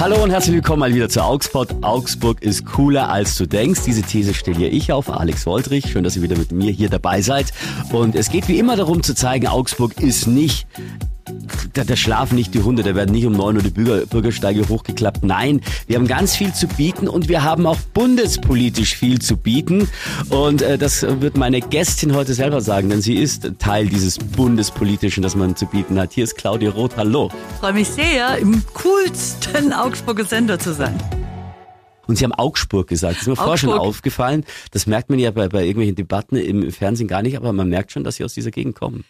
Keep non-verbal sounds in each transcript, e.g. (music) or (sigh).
Hallo und herzlich willkommen mal wieder zu Augsburg. Augsburg ist cooler als du denkst. Diese These stelle ich auf, Alex Woltrich. Schön, dass ihr wieder mit mir hier dabei seid. Und es geht wie immer darum zu zeigen, Augsburg ist nicht da, da schlafen nicht die Hunde, da werden nicht um neun Uhr die Bürger, Bürgersteige hochgeklappt. Nein, wir haben ganz viel zu bieten und wir haben auch bundespolitisch viel zu bieten. Und äh, das wird meine Gästin heute selber sagen, denn sie ist Teil dieses Bundespolitischen, das man zu bieten hat. Hier ist Claudia Roth. Hallo. Freue mich sehr, im coolsten Augsburger Sender zu sein. Und Sie haben Augsburg gesagt. Das ist mir vorher schon aufgefallen. Das merkt man ja bei, bei irgendwelchen Debatten im Fernsehen gar nicht, aber man merkt schon, dass Sie aus dieser Gegend kommen.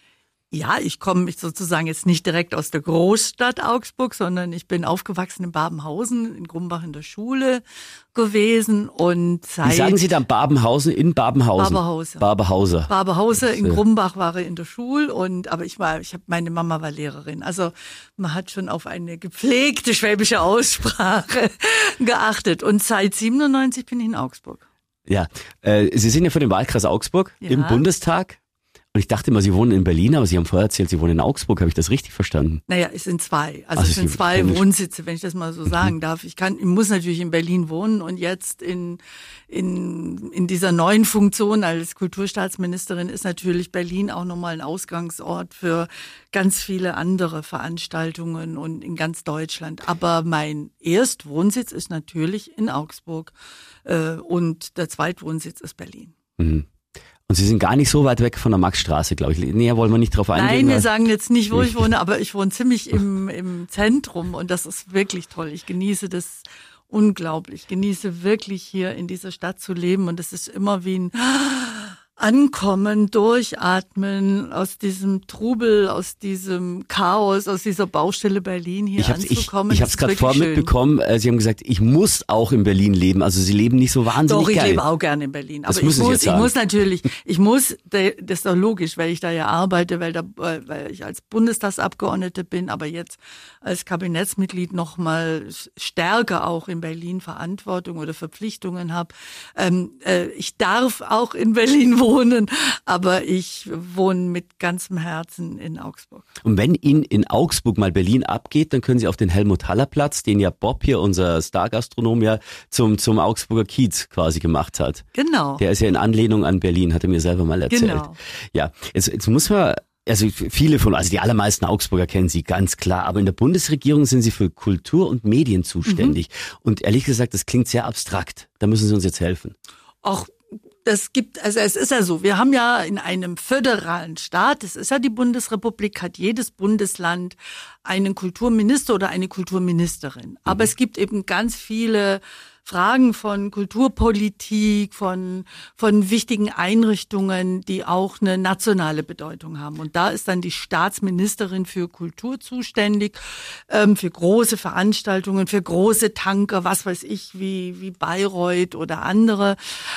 Ja, ich komme sozusagen jetzt nicht direkt aus der Großstadt Augsburg, sondern ich bin aufgewachsen in Babenhausen, in Grumbach in der Schule gewesen und seit... Wie sagen Sie dann Babenhausen in Babenhausen? Barberhauser. Barberhauser. Barberhauser, in Grumbach war er in der Schule und, aber ich war, ich habe, meine Mama war Lehrerin. Also man hat schon auf eine gepflegte schwäbische Aussprache (laughs) geachtet und seit 97 bin ich in Augsburg. Ja, äh, Sie sind ja für den Wahlkreis Augsburg ja. im Bundestag. Und ich dachte immer, Sie wohnen in Berlin, aber Sie haben vorher erzählt, Sie wohnen in Augsburg. Habe ich das richtig verstanden? Naja, es sind zwei. Also, also es sind zwei Wohnsitze, wenn ich das mal so mhm. sagen darf. Ich kann, ich muss natürlich in Berlin wohnen und jetzt in, in, in dieser neuen Funktion als Kulturstaatsministerin ist natürlich Berlin auch nochmal ein Ausgangsort für ganz viele andere Veranstaltungen und in ganz Deutschland. Aber mein Erstwohnsitz ist natürlich in Augsburg äh, und der Zweitwohnsitz ist Berlin. Mhm. Und Sie sind gar nicht so weit weg von der Maxstraße, glaube ich. Näher wollen wir nicht drauf eingehen. Nein, wir sagen jetzt nicht, wo ich wohne, aber ich wohne ziemlich im, im Zentrum und das ist wirklich toll. Ich genieße das unglaublich. Ich genieße wirklich hier in dieser Stadt zu leben und es ist immer wie ein Ankommen, Durchatmen, aus diesem Trubel, aus diesem Chaos, aus dieser Baustelle Berlin hier ich anzukommen. Ich, ich habe es gerade vor mitbekommen. Äh, Sie haben gesagt, ich muss auch in Berlin leben. Also Sie leben nicht so wahnsinnig Doch, ich geil. lebe auch gerne in Berlin. Das aber ich muss, ich muss natürlich, ich muss, das ist doch logisch, weil ich da ja arbeite, weil, da, weil ich als Bundestagsabgeordnete bin, aber jetzt als Kabinettsmitglied noch mal stärker auch in Berlin Verantwortung oder Verpflichtungen habe. Ähm, äh, ich darf auch in Berlin wohnen wohnen, aber ich wohne mit ganzem Herzen in Augsburg. Und wenn Ihnen in Augsburg mal Berlin abgeht, dann können Sie auf den Helmut-Haller-Platz, den ja Bob hier, unser Stargastronom, ja zum, zum Augsburger Kiez quasi gemacht hat. Genau. Der ist ja in Anlehnung an Berlin, hat er mir selber mal erzählt. Genau. Ja, jetzt, jetzt muss man also viele von, also die allermeisten Augsburger kennen sie ganz klar, aber in der Bundesregierung sind sie für Kultur und Medien zuständig. Mhm. Und ehrlich gesagt, das klingt sehr abstrakt. Da müssen Sie uns jetzt helfen. Auch das gibt, also es ist ja so, wir haben ja in einem föderalen Staat, es ist ja die Bundesrepublik, hat jedes Bundesland einen Kulturminister oder eine Kulturministerin. Aber mhm. es gibt eben ganz viele Fragen von Kulturpolitik, von, von wichtigen Einrichtungen, die auch eine nationale Bedeutung haben. Und da ist dann die Staatsministerin für Kultur zuständig, ähm, für große Veranstaltungen, für große Tanker, was weiß ich, wie, wie Bayreuth oder andere,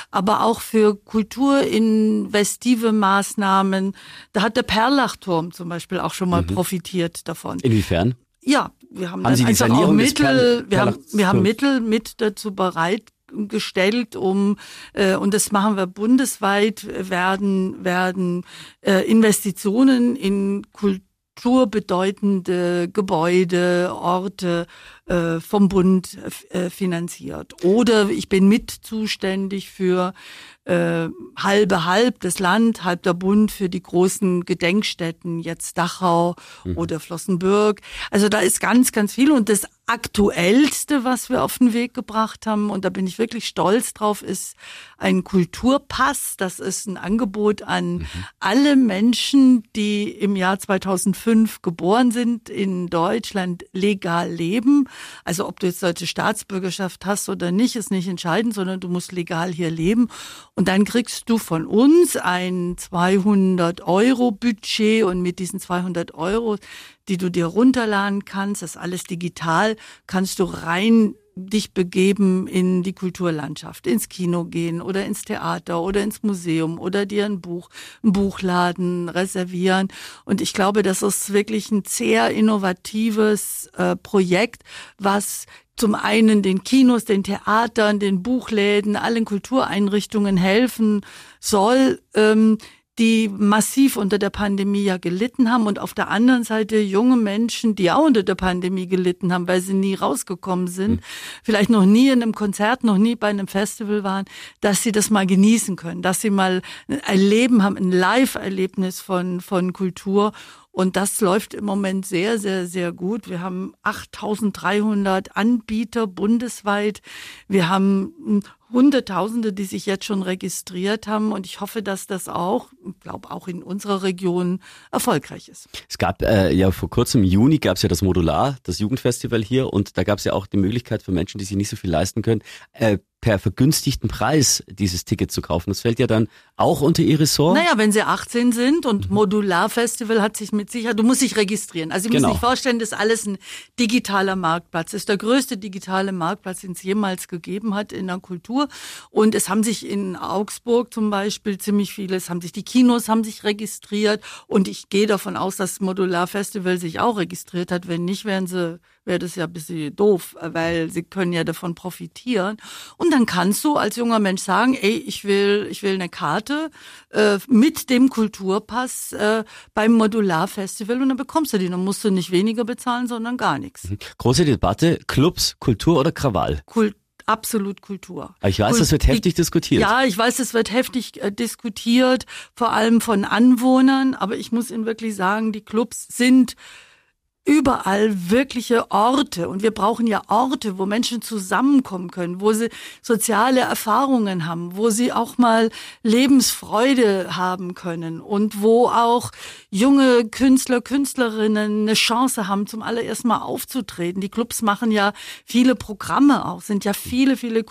aber auch für kulturinvestive Maßnahmen. Da hat der Perlachturm zum Beispiel auch schon mal mhm. profitiert davon. Inwiefern? Ja, wir haben, haben dann einfach auch Mittel, wir haben, wir haben Mittel mit dazu bereitgestellt, um äh, und das machen wir bundesweit werden werden äh, Investitionen in kulturbedeutende Gebäude, Orte äh, vom Bund äh, finanziert. Oder ich bin mit zuständig für äh, halbe halb das Land, halb der Bund für die großen Gedenkstätten, jetzt Dachau mhm. oder Flossenbürg. Also da ist ganz, ganz viel. Und das Aktuellste, was wir auf den Weg gebracht haben, und da bin ich wirklich stolz drauf, ist ein Kulturpass. Das ist ein Angebot an mhm. alle Menschen, die im Jahr 2005 geboren sind, in Deutschland legal leben. Also ob du jetzt deutsche Staatsbürgerschaft hast oder nicht, ist nicht entscheidend, sondern du musst legal hier leben. Und dann kriegst du von uns ein 200 Euro Budget und mit diesen 200 Euro, die du dir runterladen kannst, das ist alles digital, kannst du rein dich begeben in die Kulturlandschaft, ins Kino gehen oder ins Theater oder ins Museum oder dir ein Buch, ein Buchladen reservieren. Und ich glaube, das ist wirklich ein sehr innovatives äh, Projekt, was zum einen den Kinos, den Theatern, den Buchläden, allen Kultureinrichtungen helfen soll, ähm, die massiv unter der Pandemie ja gelitten haben und auf der anderen Seite junge Menschen, die auch unter der Pandemie gelitten haben, weil sie nie rausgekommen sind, mhm. vielleicht noch nie in einem Konzert, noch nie bei einem Festival waren, dass sie das mal genießen können, dass sie mal ein Leben haben, ein Live-Erlebnis von, von Kultur und das läuft im Moment sehr, sehr, sehr gut. Wir haben 8300 Anbieter bundesweit. Wir haben Hunderttausende, die sich jetzt schon registriert haben. Und ich hoffe, dass das auch, glaube auch in unserer Region erfolgreich ist. Es gab äh, ja vor kurzem im Juni gab es ja das Modular, das Jugendfestival hier. Und da gab es ja auch die Möglichkeit für Menschen, die sich nicht so viel leisten können, äh, per vergünstigten Preis dieses Ticket zu kaufen. Das fällt ja dann auch unter Ihr Ressort? Naja, wenn Sie 18 sind und mhm. Modularfestival hat sich mit Sicherheit, du musst dich registrieren. Also Sie genau. müssen sich vorstellen, das ist alles ein digitaler Marktplatz. Das ist der größte digitale Marktplatz, den es jemals gegeben hat in der Kultur. Und es haben sich in Augsburg zum Beispiel ziemlich viele, es haben sich die Kinos haben sich registriert und ich gehe davon aus, dass das Modularfestival sich auch registriert hat. Wenn nicht, wären sie wäre das ja ein bisschen doof, weil sie können ja davon profitieren. Und dann kannst du als junger Mensch sagen, ey, ich will, ich will eine Karte äh, mit dem Kulturpass äh, beim Modularfestival und dann bekommst du die. Dann musst du nicht weniger bezahlen, sondern gar nichts. Mhm. Große Debatte, Clubs, Kultur oder Krawall? Kultur absolut Kultur. Ich weiß, es wird heftig diskutiert. Ja, ich weiß, es wird heftig äh, diskutiert, vor allem von Anwohnern. Aber ich muss Ihnen wirklich sagen, die Clubs sind überall wirkliche Orte. Und wir brauchen ja Orte, wo Menschen zusammenkommen können, wo sie soziale Erfahrungen haben, wo sie auch mal Lebensfreude haben können und wo auch junge Künstler, Künstlerinnen eine Chance haben, zum allerersten Mal aufzutreten. Die Clubs machen ja viele Programme auch, sind ja viele, viele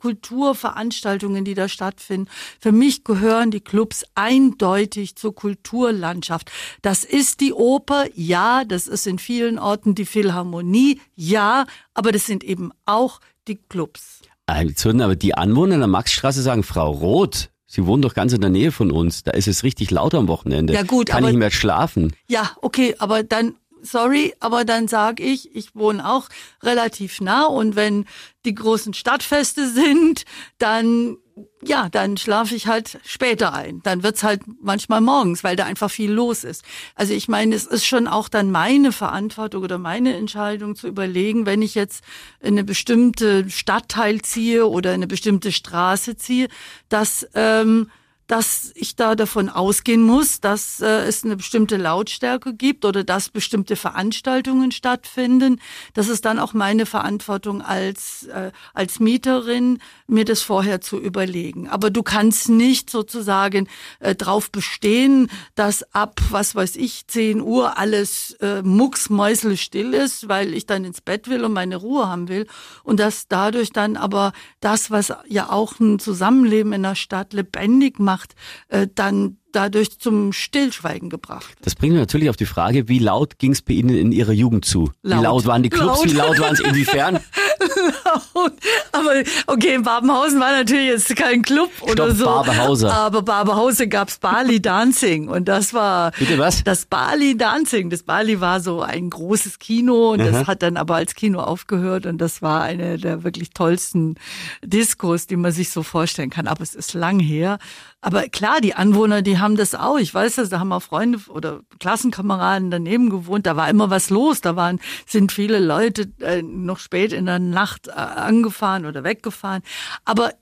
Kulturveranstaltungen, die da stattfinden. Für mich gehören die Clubs eindeutig zur Kulturlandschaft. Das ist die Oper, ja, das ist in vielen Orten die Philharmonie, ja, aber das sind eben auch die Clubs. Aber die Anwohner in der Maxstraße sagen, Frau Roth, Sie wohnen doch ganz in der Nähe von uns. Da ist es richtig laut am Wochenende. Ja gut, Kann aber, ich nicht mehr schlafen. Ja, okay, aber dann sorry, aber dann sag ich, ich wohne auch relativ nah und wenn die großen Stadtfeste (laughs) sind, dann ja, dann schlafe ich halt später ein. Dann wird's halt manchmal morgens, weil da einfach viel los ist. Also ich meine, es ist schon auch dann meine Verantwortung oder meine Entscheidung zu überlegen, wenn ich jetzt in eine bestimmte Stadtteil ziehe oder in eine bestimmte Straße ziehe, dass ähm, dass ich da davon ausgehen muss, dass äh, es eine bestimmte Lautstärke gibt oder dass bestimmte Veranstaltungen stattfinden. Das ist dann auch meine Verantwortung als, äh, als Mieterin, mir das vorher zu überlegen. Aber du kannst nicht sozusagen äh, drauf bestehen, dass ab, was weiß ich, 10 Uhr alles äh, mucksmäuselstill ist, weil ich dann ins Bett will und meine Ruhe haben will. Und dass dadurch dann aber das, was ja auch ein Zusammenleben in der Stadt lebendig macht, gemacht, äh, dann dadurch zum Stillschweigen gebracht. Das bringt mich natürlich auf die Frage, wie laut ging es bei Ihnen in Ihrer Jugend zu? Laut. Wie laut waren die Clubs? Laut. Wie laut waren es inwiefern? (laughs) laut. Aber okay, in Babenhausen war natürlich jetzt kein Club Stopp, oder so. Barberhauser. Aber Babenhausen gab's Bali Dancing und das war Bitte was? Das Bali Dancing. Das Bali war so ein großes Kino und Aha. das hat dann aber als Kino aufgehört und das war eine der wirklich tollsten Diskos, die man sich so vorstellen kann. Aber es ist lang her. Aber klar, die Anwohner, die haben das auch. Ich weiß das, da haben auch Freunde oder Klassenkameraden daneben gewohnt. Da war immer was los. Da waren, sind viele Leute äh, noch spät in der Nacht äh, angefahren oder weggefahren. Aber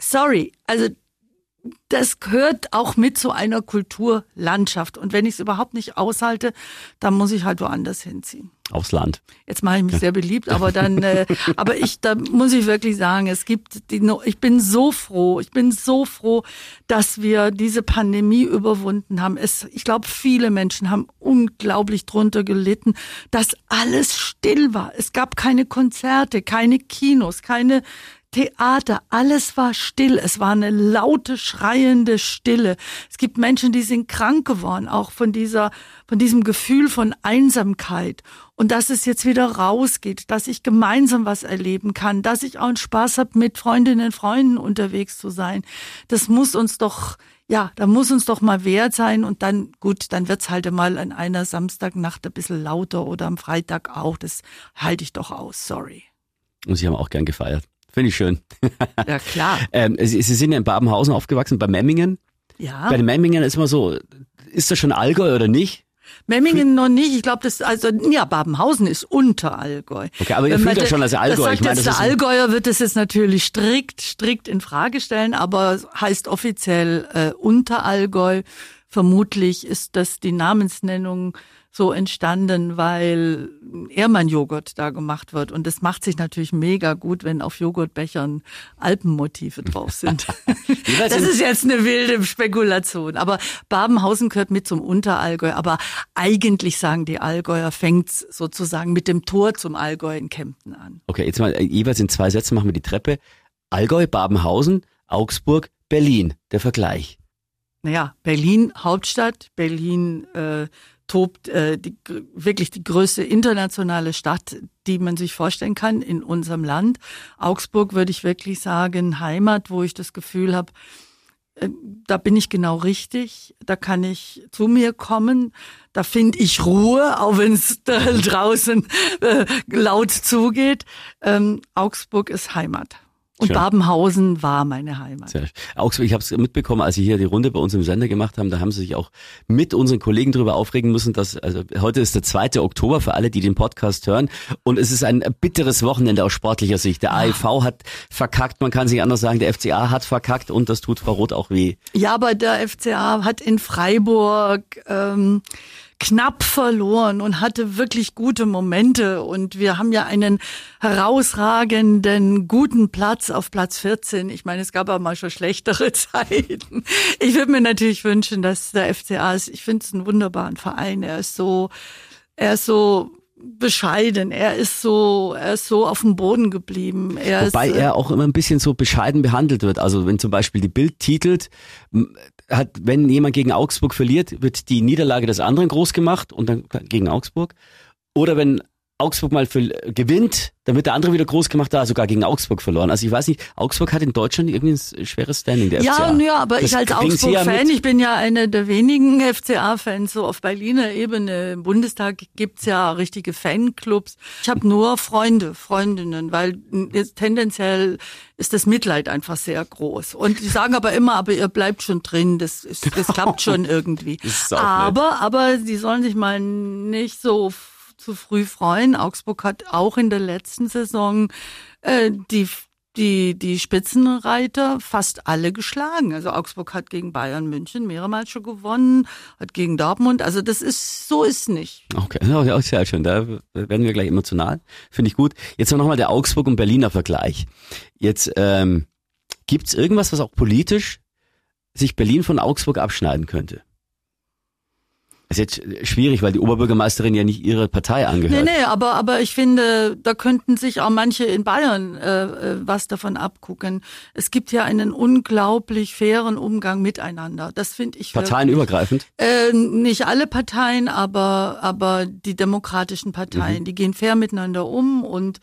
sorry, also das gehört auch mit zu einer Kulturlandschaft. Und wenn ich es überhaupt nicht aushalte, dann muss ich halt woanders hinziehen. Aufs Land. Jetzt mache ich mich sehr beliebt, aber dann, äh, (laughs) aber ich, da muss ich wirklich sagen, es gibt die, ich bin so froh, ich bin so froh, dass wir diese Pandemie überwunden haben. Es, ich glaube, viele Menschen haben unglaublich drunter gelitten, dass alles still war. Es gab keine Konzerte, keine Kinos, keine Theater, alles war still. Es war eine laute, schreiende Stille. Es gibt Menschen, die sind krank geworden, auch von dieser, von diesem Gefühl von Einsamkeit. Und dass es jetzt wieder rausgeht, dass ich gemeinsam was erleben kann, dass ich auch einen Spaß habe, mit Freundinnen und Freunden unterwegs zu sein. Das muss uns doch, ja, da muss uns doch mal wert sein. Und dann, gut, dann wird's halt mal an einer Samstagnacht ein bisschen lauter oder am Freitag auch. Das halte ich doch aus, sorry. Und Sie haben auch gern gefeiert. Finde ich schön. Ja, klar. (laughs) ähm, Sie, Sie, sind ja in Babenhausen aufgewachsen, bei Memmingen. Ja. Bei den Memmingen ist immer so, ist das schon Allgäu oder nicht? Memmingen noch nicht. Ich glaube, das also ja, Babenhausen ist unter Allgäu. Okay, aber ihr fühlt de- schon als Allgäu. Das sagt Ich meine, das der Allgäuer wird das jetzt natürlich strikt, strikt in Frage stellen, aber heißt offiziell äh, Unterallgäu. Vermutlich ist das die Namensnennung so entstanden, weil Ehrmann-Joghurt da gemacht wird. Und das macht sich natürlich mega gut, wenn auf Joghurtbechern Alpenmotive drauf sind. (laughs) Das ist jetzt eine wilde Spekulation. Aber Babenhausen gehört mit zum Unterallgäu. Aber eigentlich sagen die Allgäuer, fängt's sozusagen mit dem Tor zum Allgäu in Kempten an. Okay, jetzt mal äh, jeweils in zwei Sätzen machen wir die Treppe. Allgäu, Babenhausen, Augsburg, Berlin. Der Vergleich. Naja, Berlin Hauptstadt, Berlin äh, tobt äh, die, wirklich die größte internationale Stadt, die man sich vorstellen kann in unserem Land. Augsburg würde ich wirklich sagen, Heimat, wo ich das Gefühl habe, äh, da bin ich genau richtig, da kann ich zu mir kommen, da finde ich Ruhe, auch wenn es (laughs) draußen äh, laut zugeht. Ähm, Augsburg ist Heimat. Und Schön. Babenhausen war meine Heimat. Sehr schön. Augsburg, ich habe es mitbekommen, als Sie hier die Runde bei uns im Sender gemacht haben, da haben Sie sich auch mit unseren Kollegen darüber aufregen müssen, dass, also heute ist der 2. Oktober für alle, die den Podcast hören und es ist ein bitteres Wochenende aus sportlicher Sicht. Der AEV hat verkackt, man kann sich anders sagen, der FCA hat verkackt und das tut Frau Roth auch weh. Ja, aber der FCA hat in Freiburg ähm, knapp verloren und hatte wirklich gute Momente. Und wir haben ja einen herausragenden, guten Platz auf Platz 14. Ich meine, es gab aber mal schon schlechtere (laughs) Zeiten. Ich würde mir natürlich wünschen, dass der FCA ist, ich finde es einen wunderbaren Verein. Er ist so, er ist so bescheiden. Er ist so, er ist so auf dem Boden geblieben. Er Wobei ist, äh, er auch immer ein bisschen so bescheiden behandelt wird. Also wenn zum Beispiel die Bild titelt, hat, wenn jemand gegen Augsburg verliert, wird die Niederlage des anderen groß gemacht und dann gegen Augsburg. Oder wenn Augsburg mal für, gewinnt, dann wird der andere wieder groß gemacht, da sogar gegen Augsburg verloren. Also ich weiß nicht, Augsburg hat in Deutschland irgendwie ein schweres Standing, der Ja, FCA. ja, aber Das ich als ja Augsburg-Fan, ich bin ja eine der wenigen FCA-Fans, so auf Berliner Ebene. Im Bundestag gibt's ja richtige Fanclubs. Ich habe nur Freunde, Freundinnen, weil tendenziell ist das Mitleid einfach sehr groß. Und die sagen aber immer, aber ihr bleibt schon drin, das, ist, das klappt (laughs) schon irgendwie. Aber, aber die sollen sich mal nicht so zu früh freuen. Augsburg hat auch in der letzten Saison äh, die die, die Spitzenreiter fast alle geschlagen. Also Augsburg hat gegen Bayern München mehrmals schon gewonnen, hat gegen Dortmund. Also das ist, so ist nicht. Okay, (laughs) ja, sehr schön. Da werden wir gleich emotional. Finde ich gut. Jetzt noch mal der Augsburg- und Berliner Vergleich. Jetzt ähm, gibt's irgendwas, was auch politisch sich Berlin von Augsburg abschneiden könnte? Ist jetzt schwierig, weil die Oberbürgermeisterin ja nicht ihrer Partei Nee, angehört. nee, aber, aber ich finde, da könnten sich auch manche in Bayern äh, äh, was davon abgucken. Es gibt ja einen unglaublich fairen Umgang miteinander. Das finde ich Parteienübergreifend. Äh, nicht alle Parteien, aber, aber die demokratischen Parteien, die gehen fair miteinander um und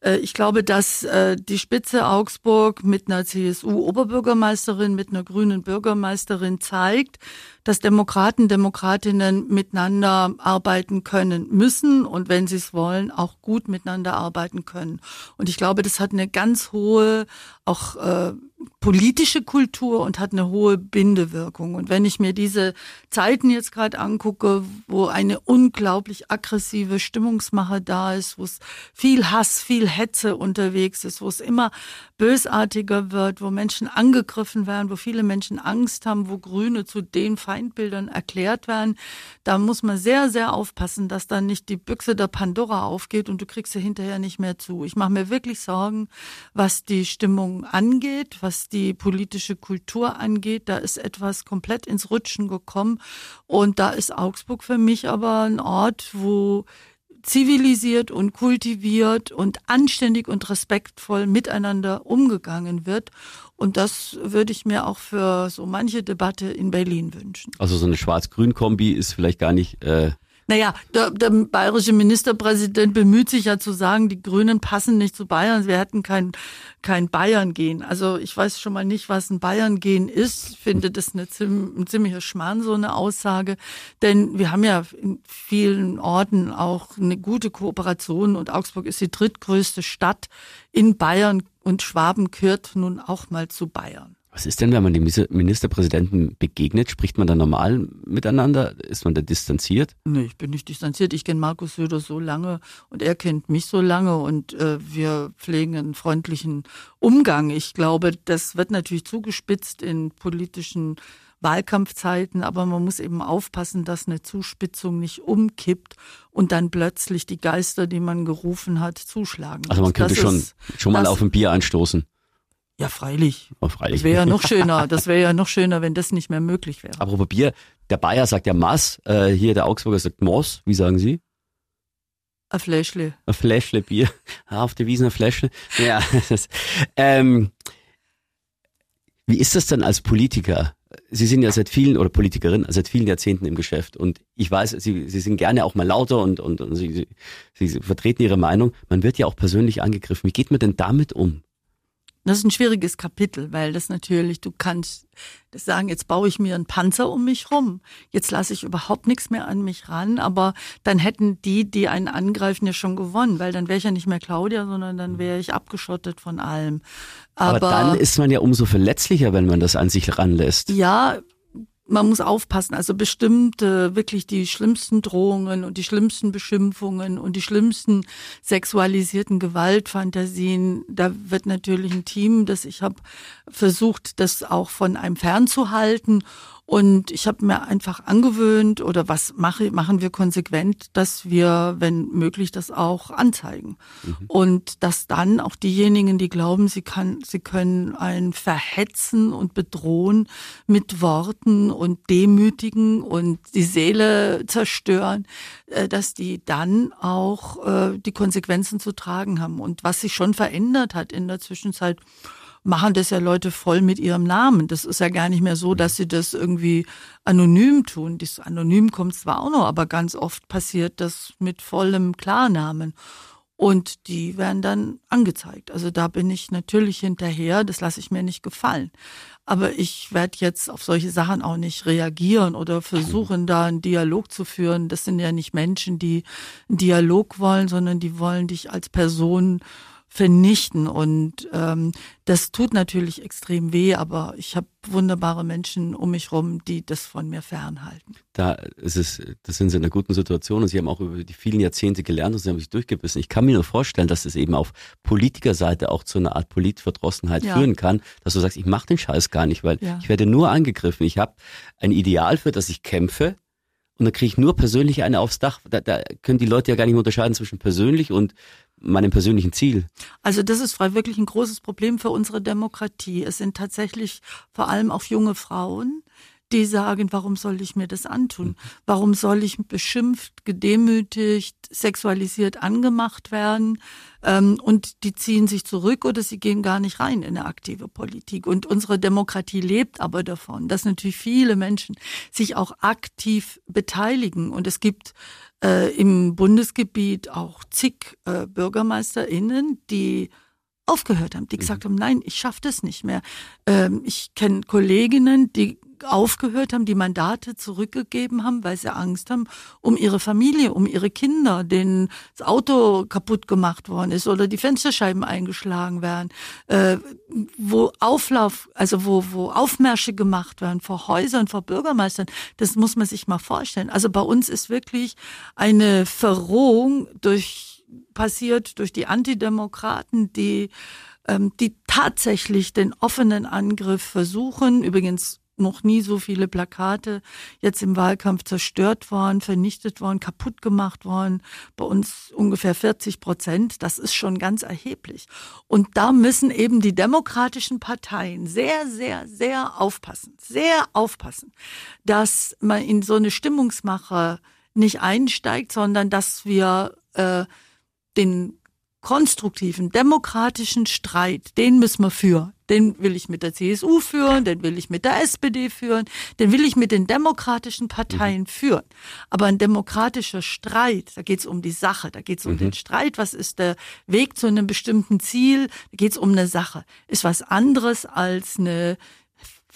äh, ich glaube, dass äh, die Spitze Augsburg mit einer CSU-Oberbürgermeisterin, mit einer grünen Bürgermeisterin zeigt, dass Demokraten, Demokratinnen miteinander arbeiten können müssen und wenn sie es wollen, auch gut miteinander arbeiten können. Und ich glaube, das hat eine ganz hohe, auch äh, politische Kultur und hat eine hohe Bindewirkung. Und wenn ich mir diese Zeiten jetzt gerade angucke, wo eine unglaublich aggressive Stimmungsmache da ist, wo es viel Hass, viel Hetze unterwegs ist, wo es immer bösartiger wird, wo Menschen angegriffen werden, wo viele Menschen Angst haben, wo Grüne zu den Feindbildern erklärt werden, da muss man sehr, sehr aufpassen, dass dann nicht die Büchse der Pandora aufgeht und du kriegst sie hinterher nicht mehr zu. Ich mache mir wirklich Sorgen, was die Stimmung angeht, was die politische Kultur angeht. Da ist etwas komplett ins Rutschen gekommen. Und da ist Augsburg für mich aber ein Ort, wo zivilisiert und kultiviert und anständig und respektvoll miteinander umgegangen wird. Und das würde ich mir auch für so manche Debatte in Berlin wünschen. Also so eine Schwarz-Grün-Kombi ist vielleicht gar nicht. Äh, Naja, der, der bayerische Ministerpräsident bemüht sich ja zu sagen, die Grünen passen nicht zu Bayern, wir hätten kein, kein Bayern gehen. Also ich weiß schon mal nicht, was ein Bayern gehen ist. Ich finde das eine ziem- ein ziemlicher Schmarrn, so eine Aussage. Denn wir haben ja in vielen Orten auch eine gute Kooperation und Augsburg ist die drittgrößte Stadt in Bayern und Schwaben gehört nun auch mal zu Bayern. Was ist denn, wenn man dem Ministerpräsidenten begegnet? Spricht man da normal miteinander? Ist man da distanziert? Nee, ich bin nicht distanziert. Ich kenne Markus Söder so lange und er kennt mich so lange und äh, wir pflegen einen freundlichen Umgang. Ich glaube, das wird natürlich zugespitzt in politischen Wahlkampfzeiten, aber man muss eben aufpassen, dass eine Zuspitzung nicht umkippt und dann plötzlich die Geister, die man gerufen hat, zuschlagen. Also man könnte das schon, ist, schon mal auf ein Bier anstoßen. Ja, freilich. Oh, freilich. Das wäre ja noch (laughs) schöner. Das wäre ja noch schöner, wenn das nicht mehr möglich wäre. Apropos Bier, der Bayer sagt ja Mass, äh, hier der Augsburger sagt Moss. Wie sagen Sie? Ein Fläschle. Ein Fläschle Bier. (laughs) Auf der Wiesen ein Fläschle. Ja. (laughs) Das, ähm, wie ist das denn als Politiker? Sie sind ja seit vielen, oder Politikerin, seit vielen Jahrzehnten im Geschäft. Und ich weiß, Sie, Sie sind gerne auch mal lauter und, und, und Sie, Sie, Sie vertreten Ihre Meinung. Man wird ja auch persönlich angegriffen. Wie geht man denn damit um? Das ist ein schwieriges Kapitel, weil das natürlich, du kannst das sagen, jetzt baue ich mir einen Panzer um mich rum. Jetzt lasse ich überhaupt nichts mehr an mich ran, aber dann hätten die, die einen angreifen, ja schon gewonnen, weil dann wäre ich ja nicht mehr Claudia, sondern dann wäre ich abgeschottet von allem. Aber, aber dann ist man ja umso verletzlicher, wenn man das an sich ranlässt. Ja, man muss aufpassen. Also bestimmte, wirklich die schlimmsten Drohungen und die schlimmsten Beschimpfungen und die schlimmsten sexualisierten Gewaltfantasien, da wird natürlich ein Team, das ich habe versucht, das auch von einem fernzuhalten und ich habe mir einfach angewöhnt oder was mache, machen wir konsequent, dass wir, wenn möglich, das auch anzeigen. Mhm. Und dass dann auch diejenigen, die glauben, sie, kann, sie können einen verhetzen und bedrohen mit Worten und demütigen und die Seele zerstören, äh, dass die dann auch äh, die Konsequenzen zu tragen haben. Und was sich schon verändert hat in der Zwischenzeit, machen das ja Leute voll mit ihrem Namen. Das ist ja gar nicht mehr so, dass sie das irgendwie anonym tun. Das anonym kommt zwar auch noch, aber ganz oft passiert das mit vollem Klarnamen. Und die werden dann angezeigt. Also da bin ich natürlich hinterher, das lasse ich mir nicht gefallen. Aber ich werde jetzt auf solche Sachen auch nicht reagieren oder versuchen, da einen Dialog zu führen. Das sind ja nicht Menschen, die einen Dialog wollen, sondern die wollen dich als Person vernichten. Und ähm, das tut natürlich extrem weh, aber ich habe wunderbare Menschen um mich rum, die das von mir fernhalten. Da ist es, das sind sie in einer guten Situation und sie haben auch über die vielen Jahrzehnte gelernt und sie haben sich durchgebissen. Ich kann mir nur vorstellen, dass es eben auf Politikerseite auch zu einer Art Politverdrossenheit ja. führen kann, dass du sagst, ich mache den Scheiß gar nicht, weil ja. ich werde nur angegriffen. Ich habe ein Ideal, für das ich kämpfe und dann kriege ich nur persönlich eine aufs Dach. Da, da können die Leute ja gar nicht mehr unterscheiden zwischen persönlich und meinem persönlichen Ziel. Also das ist frei wirklich ein großes Problem für unsere Demokratie. Es sind tatsächlich vor allem auch junge Frauen, die sagen, warum soll ich mir das antun? Warum soll ich beschimpft, gedemütigt, sexualisiert angemacht werden? Ähm, und die ziehen sich zurück oder sie gehen gar nicht rein in eine aktive Politik. Und unsere Demokratie lebt aber davon, dass natürlich viele Menschen sich auch aktiv beteiligen. Und es gibt äh, im Bundesgebiet auch zig äh, BürgermeisterInnen, die aufgehört haben, die gesagt mhm. haben, nein, ich schaffe das nicht mehr. Ähm, ich kenne Kolleginnen, die aufgehört haben, die Mandate zurückgegeben haben, weil sie Angst haben um ihre Familie, um ihre Kinder, denen das Auto kaputt gemacht worden ist oder die Fensterscheiben eingeschlagen werden, äh, wo Auflauf, also wo, wo Aufmärsche gemacht werden vor Häusern, vor Bürgermeistern. Das muss man sich mal vorstellen. Also bei uns ist wirklich eine Verrohung durch passiert durch die Antidemokraten, die, ähm, die tatsächlich den offenen Angriff versuchen. Übrigens noch nie so viele Plakate jetzt im Wahlkampf zerstört worden, vernichtet worden, kaputt gemacht worden. Bei uns ungefähr 40 Prozent. Das ist schon ganz erheblich. Und da müssen eben die demokratischen Parteien sehr, sehr, sehr aufpassen, sehr aufpassen, dass man in so eine Stimmungsmache nicht einsteigt, sondern dass wir äh, den konstruktiven, demokratischen Streit, den müssen wir führen. Den will ich mit der CSU führen, den will ich mit der SPD führen, den will ich mit den demokratischen Parteien mhm. führen. Aber ein demokratischer Streit, da geht es um die Sache, da geht es um mhm. den Streit, was ist der Weg zu einem bestimmten Ziel, da geht es um eine Sache, ist was anderes als eine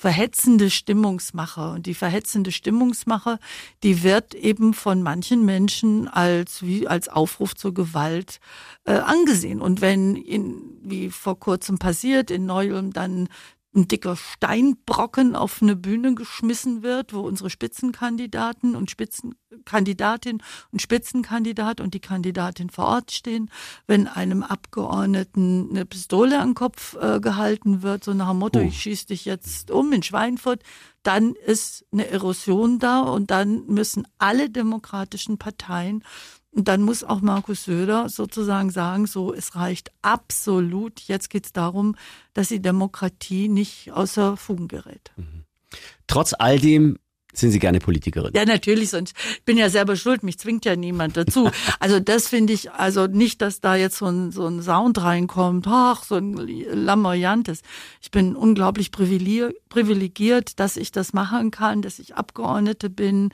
verhetzende Stimmungsmache. Und die verhetzende Stimmungsmache, die wird eben von manchen Menschen als, wie, als Aufruf zur Gewalt äh, angesehen. Und wenn, in, wie vor kurzem passiert, in Neu-Ulm dann ein dicker Steinbrocken auf eine Bühne geschmissen wird, wo unsere Spitzenkandidaten und Spitzenkandidatin und Spitzenkandidat und die Kandidatin vor Ort stehen, wenn einem Abgeordneten eine Pistole am Kopf äh, gehalten wird, so nach dem Motto, oh. ich schieße dich jetzt um in Schweinfurt, dann ist eine Erosion da und dann müssen alle demokratischen Parteien und dann muss auch Markus Söder sozusagen sagen, so, es reicht absolut. Jetzt geht es darum, dass die Demokratie nicht außer Fugen gerät. Mhm. Trotz all dem sind Sie gerne Politikerin? Ja, natürlich, sonst bin ja selber schuld, mich zwingt ja niemand dazu. (laughs) also das finde ich, also nicht, dass da jetzt so ein, so ein Sound reinkommt, ach, so ein Lamoyantes. Ich bin unglaublich privilegiert, dass ich das machen kann, dass ich Abgeordnete bin,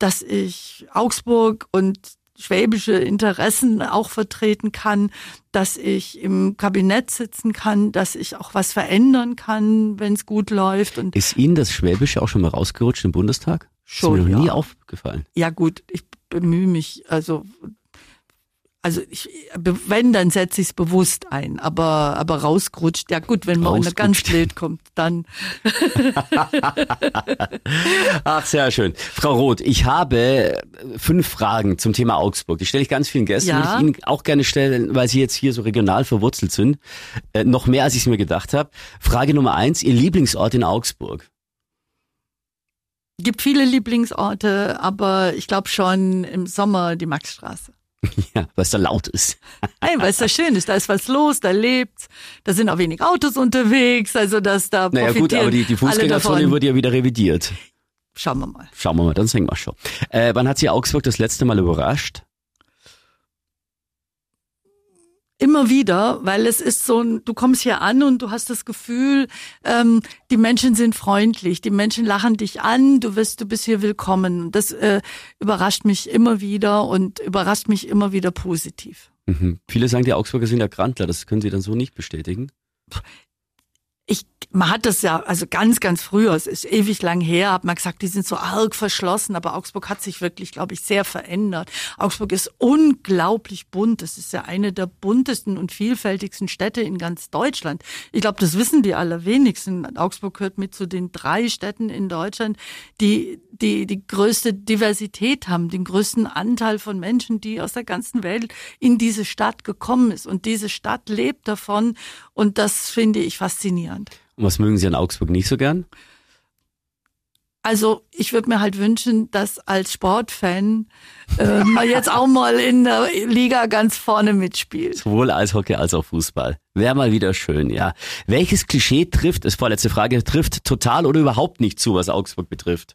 dass ich Augsburg und schwäbische Interessen auch vertreten kann, dass ich im Kabinett sitzen kann, dass ich auch was verändern kann, wenn es gut läuft. Und ist Ihnen das Schwäbische auch schon mal rausgerutscht im Bundestag? Schon, ist mir noch nie aufgefallen. Ja gut, ich bemühe mich, also also ich, wenn, dann setze ich es bewusst ein, aber, aber rausgerutscht. Ja gut, wenn man ganz blöd kommt, dann. (laughs) Ach, sehr schön. Frau Roth, ich habe fünf Fragen zum Thema Augsburg. Die stelle ich ganz vielen Gästen, ja. die ich Ihnen auch gerne stellen, weil Sie jetzt hier so regional verwurzelt sind. Äh, noch mehr, als ich es mir gedacht habe. Frage Nummer eins, Ihr Lieblingsort in Augsburg? Gibt viele Lieblingsorte, aber ich glaube schon im Sommer die Maxstraße. (laughs) Ja, weil es da laut ist. Nein, weil es da schön ist. Da ist was los, da lebt, da sind auch wenig Autos unterwegs, also dass da Naja gut, aber die, die Fußgängerzone wird ja wieder revidiert. Schauen wir mal. Schauen wir mal, dann sehen wir schon. Äh, wann hat Sie Augsburg das letzte Mal überrascht? Immer wieder, weil es ist so ein, du kommst hier an und du hast das Gefühl, ähm, die Menschen sind freundlich, die Menschen lachen dich an, du wirst, du bist hier willkommen. Das äh, überrascht mich immer wieder und überrascht mich immer wieder positiv. Mhm. Viele sagen, die Augsburger sind ja Grantler, das können Sie dann so nicht bestätigen ich, man hat das ja, also ganz, ganz früher, es ist ewig lang her, hat man gesagt, die sind so arg verschlossen, aber Augsburg hat sich wirklich, glaube ich, sehr verändert. Augsburg ist unglaublich bunt. Es ist ja eine der buntesten und vielfältigsten Städte in ganz Deutschland. Ich glaube, das wissen die allerwenigsten. Augsburg gehört mit zu den drei Städten in Deutschland, die, die die größte Diversität haben, den größten Anteil von Menschen, die aus der ganzen Welt in diese Stadt gekommen ist. Und diese Stadt lebt davon. Und das finde ich faszinierend. Deutschland. Und was mögen Sie an Augsburg nicht so gern? Also ich würde mir halt wünschen, dass als Sportfan äh, man jetzt auch mal in der Liga ganz vorne mitspielt. Sowohl Eishockey als auch Fußball. Wäre mal wieder schön, ja. Welches Klischee trifft, ist vorletzte Frage, trifft total oder überhaupt nicht zu, was Augsburg betrifft?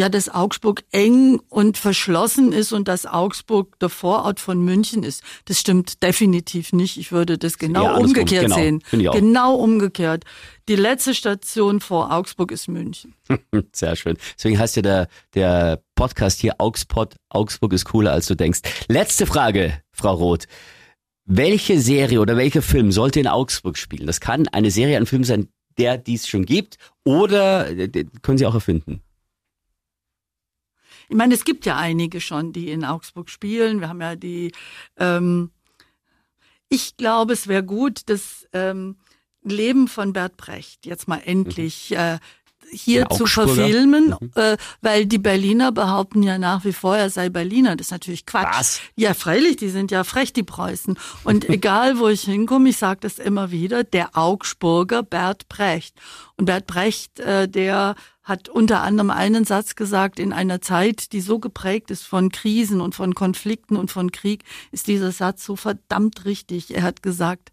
Ja, dass Augsburg eng und verschlossen ist und dass Augsburg der Vorort von München ist. Das stimmt definitiv nicht. Ich würde das genau ja, umgekehrt genau, sehen. Genau umgekehrt. Die letzte Station vor Augsburg ist München. (laughs) Sehr schön. Deswegen heißt ja der, der Podcast hier Augspot, Augsburg ist cooler als du denkst. Letzte Frage, Frau Roth. Welche Serie oder welcher Film sollte in Augsburg spielen? Das kann eine Serie, ein Film sein, der dies schon gibt oder können Sie auch erfinden? Ich meine, es gibt ja einige schon, die in Augsburg spielen. Wir haben ja die, ähm, ich glaube, es wäre gut, das ähm, Leben von Bert Brecht jetzt mal endlich mhm. äh, hier zu verfilmen, mhm. äh, weil die Berliner behaupten ja nach wie vor, er sei Berliner. Das ist natürlich Quatsch. Was? Ja, freilich, die sind ja frech, die Preußen. Und (laughs) egal, wo ich hinkomme, ich sage das immer wieder, der Augsburger Bert Brecht. Und Bert Brecht, äh, der hat unter anderem einen Satz gesagt, in einer Zeit, die so geprägt ist von Krisen und von Konflikten und von Krieg, ist dieser Satz so verdammt richtig. Er hat gesagt,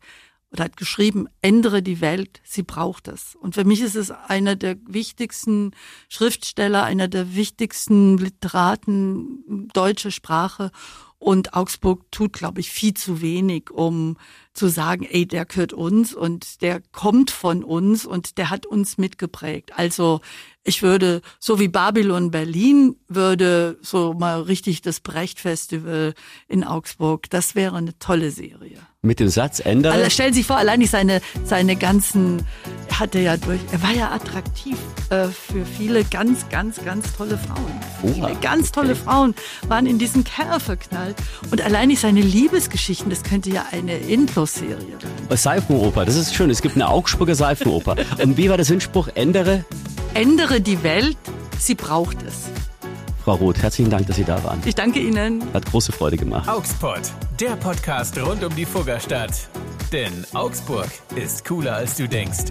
oder hat geschrieben, ändere die Welt, sie braucht es. Und für mich ist es einer der wichtigsten Schriftsteller, einer der wichtigsten Literaten deutscher Sprache. Und Augsburg tut, glaube ich, viel zu wenig, um zu sagen, ey, der gehört uns und der kommt von uns und der hat uns mitgeprägt. Also ich würde, so wie Babylon Berlin, würde so mal richtig das Brecht-Festival in Augsburg, das wäre eine tolle Serie. Mit dem Satz ändern. Also stellen Sie sich vor, allein nicht seine, seine ganzen, und hatte ja durch, er war ja attraktiv äh, für viele ganz, ganz, ganz tolle Frauen. Viele ganz tolle okay. Frauen waren in diesen Kerl verknallt. Und allein seine Liebesgeschichten, das könnte ja eine Endlos-Serie werden. Seifenoper, das ist schön. Es gibt eine Augsburger Seifenoper. (laughs) und wie war der Sinnspruch? Ändere? Ändere die Welt, sie braucht es. Frau Roth, herzlichen Dank, dass Sie da waren. Ich danke Ihnen. Hat große Freude gemacht. Augspot, der Podcast rund um die Fuggerstadt. Denn Augsburg ist cooler als du denkst.